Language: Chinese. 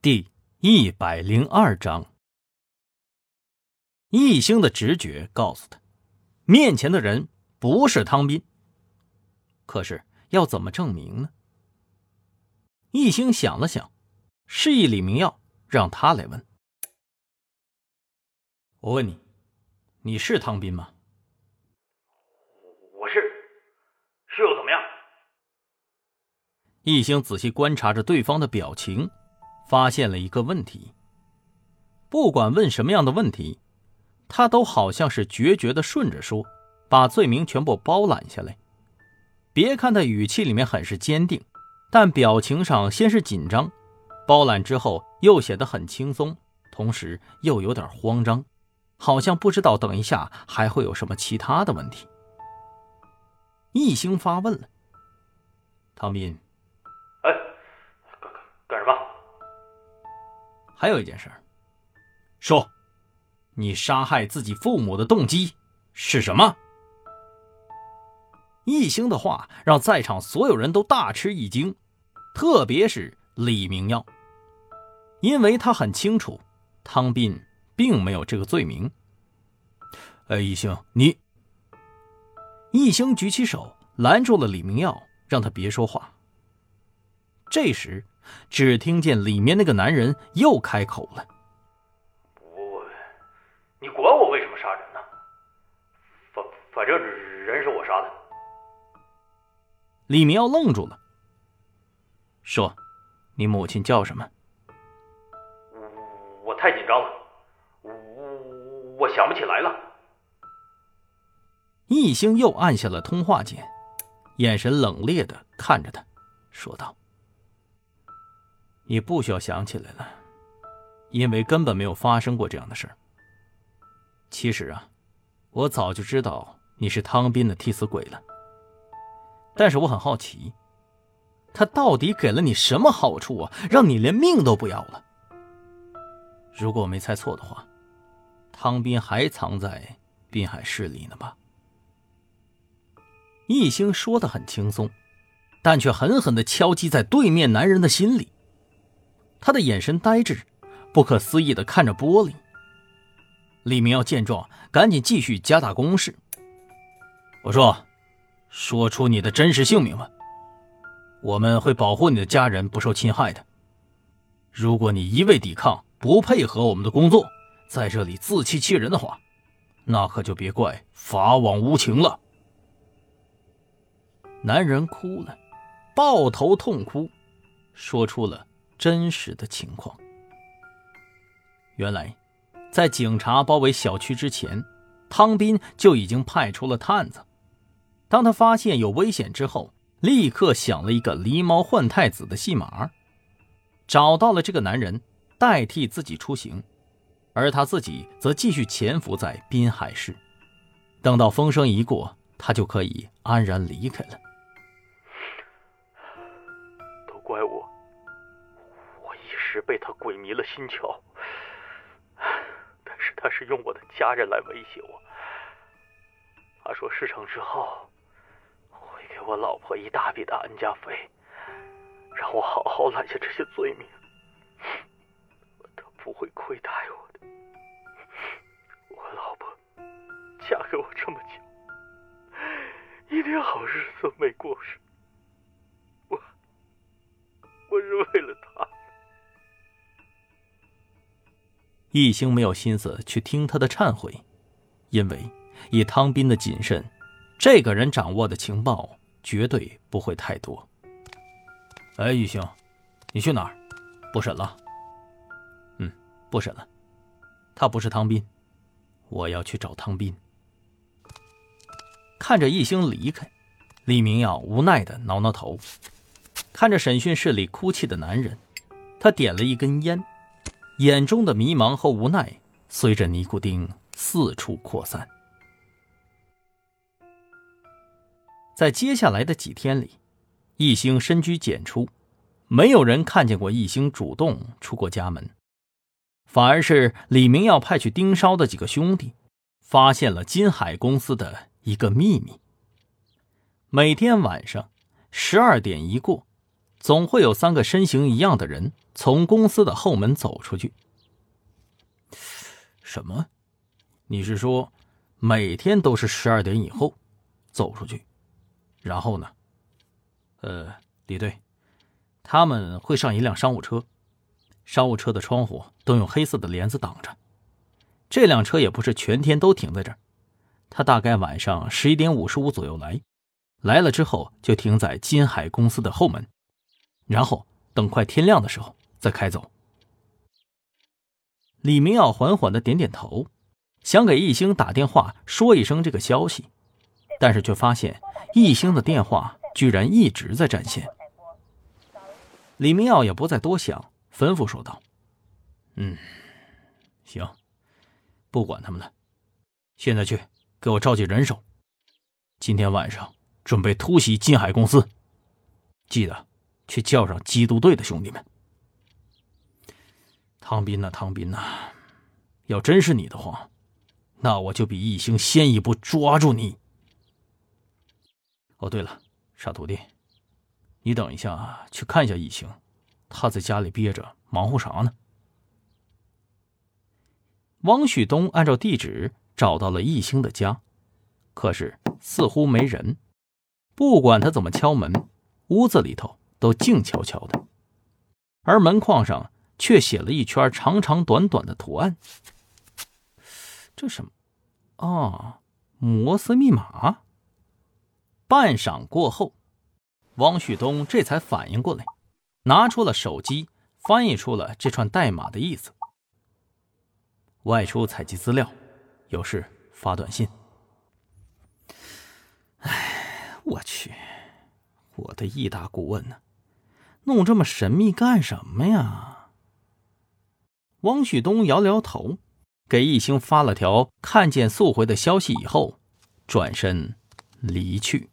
第一百零二章，易星的直觉告诉他，面前的人不是汤斌。可是要怎么证明呢？易星想了想，示意李明耀让他来问。我问你，你是汤斌吗？我是，是又怎么样？易星仔细观察着对方的表情。发现了一个问题。不管问什么样的问题，他都好像是决绝的顺着说，把罪名全部包揽下来。别看他语气里面很是坚定，但表情上先是紧张，包揽之后又显得很轻松，同时又有点慌张，好像不知道等一下还会有什么其他的问题。一星发问了：“唐斌。”还有一件事，说，你杀害自己父母的动机是什么？易星的话让在场所有人都大吃一惊，特别是李明耀，因为他很清楚汤斌并没有这个罪名。哎，易星，你……易星举起手拦住了李明耀，让他别说话。这时。只听见里面那个男人又开口了：“我，你管我为什么杀人呢？反反正人是我杀的。”李明耀愣住了，说：“你母亲叫什么？”我我太紧张了，我我想不起来了。易星又按下了通话键，眼神冷冽的看着他，说道。你不需要想起来了，因为根本没有发生过这样的事其实啊，我早就知道你是汤斌的替死鬼了。但是我很好奇，他到底给了你什么好处啊，让你连命都不要了？如果我没猜错的话，汤斌还藏在滨海市里呢吧？易星说的很轻松，但却狠狠的敲击在对面男人的心里。他的眼神呆滞，不可思议的看着玻璃。李明耀见状，赶紧继续加大攻势。我说：“说出你的真实姓名吧，我们会保护你的家人不受侵害的。如果你一味抵抗，不配合我们的工作，在这里自欺欺人的话，那可就别怪法网无情了。”男人哭了，抱头痛哭，说出了。真实的情况。原来，在警察包围小区之前，汤斌就已经派出了探子。当他发现有危险之后，立刻想了一个狸猫换太子的戏码，找到了这个男人，代替自己出行，而他自己则继续潜伏在滨海市。等到风声一过，他就可以安然离开了。是被他鬼迷了心窍，但是他是用我的家人来威胁我。他说事成之后会给我老婆一大笔的安家费，让我好好揽下这些罪名。他不会亏待我的。我老婆嫁给我这么久，一点好日子没过上。我我是为了他。易星没有心思去听他的忏悔，因为以汤斌的谨慎，这个人掌握的情报绝对不会太多。哎，易兴，你去哪儿？不审了。嗯，不审了。他不是汤斌，我要去找汤斌。看着易星离开，李明耀无奈的挠挠头，看着审讯室里哭泣的男人，他点了一根烟。眼中的迷茫和无奈随着尼古丁四处扩散。在接下来的几天里，一星深居简出，没有人看见过一星主动出过家门，反而是李明耀派去盯梢的几个兄弟，发现了金海公司的一个秘密。每天晚上十二点一过，总会有三个身形一样的人。从公司的后门走出去。什么？你是说每天都是十二点以后走出去？然后呢？呃，李队，他们会上一辆商务车，商务车的窗户都用黑色的帘子挡着。这辆车也不是全天都停在这儿，他大概晚上十一点五十五左右来，来了之后就停在金海公司的后门，然后等快天亮的时候再开走。李明耀缓缓的点点头，想给易星打电话说一声这个消息，但是却发现易星的电话。居然一直在占线。李明耀也不再多想，吩咐说道：“嗯，行，不管他们了，现在去给我召集人手，今天晚上准备突袭金海公司，记得去叫上缉毒队的兄弟们。汤斌呐，汤斌呐，要真是你的话，那我就比易星先一步抓住你。哦，对了。”傻徒弟，你等一下，去看一下易星，他在家里憋着，忙活啥呢？汪旭东按照地址找到了易星的家，可是似乎没人。不管他怎么敲门，屋子里头都静悄悄的，而门框上却写了一圈长长短短的图案。这什么？啊，摩斯密码。半晌过后，汪旭东这才反应过来，拿出了手机，翻译出了这串代码的意思：外出采集资料，有事发短信。哎，我去，我的易大顾问呢？弄这么神秘干什么呀？汪旭东摇了摇头，给易星发了条看见速回的消息以后，转身离去。